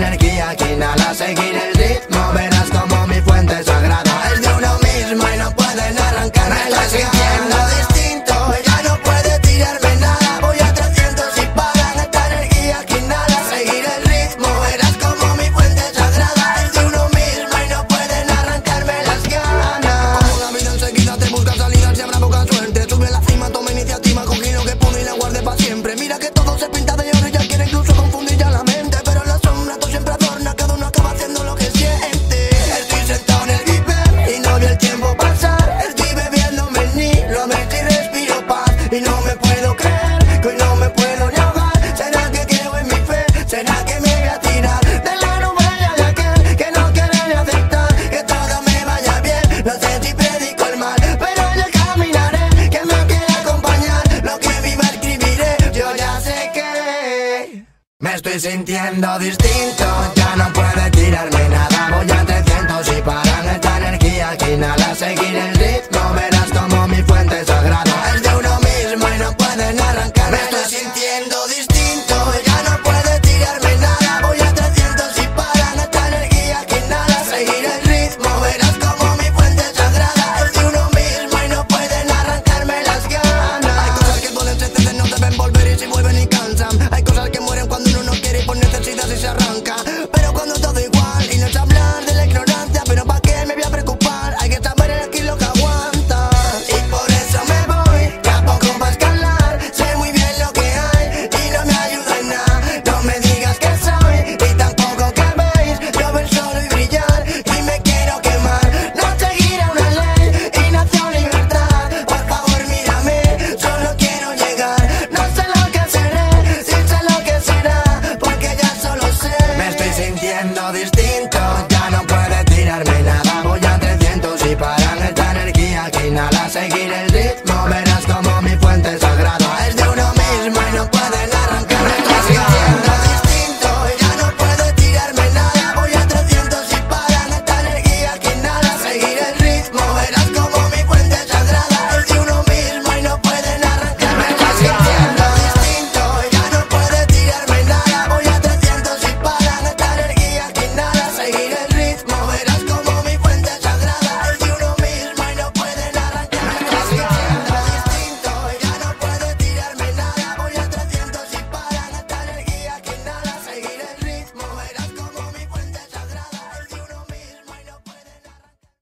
Energía que inhala. Seguir y no me puedo creer que hoy no me puedo ni ahogar. ¿Será que creo en mi fe? ¿Será que me voy a tirar de la novela de aquel que no quiere ni aceptar que todo me vaya bien? No sé si predico el mal, pero yo caminaré. Que me quiere acompañar, lo que viva escribiré. Yo ya sé que me estoy sintiendo distinto. Ya no puede tirarme nada. Voy a 300 final a seguir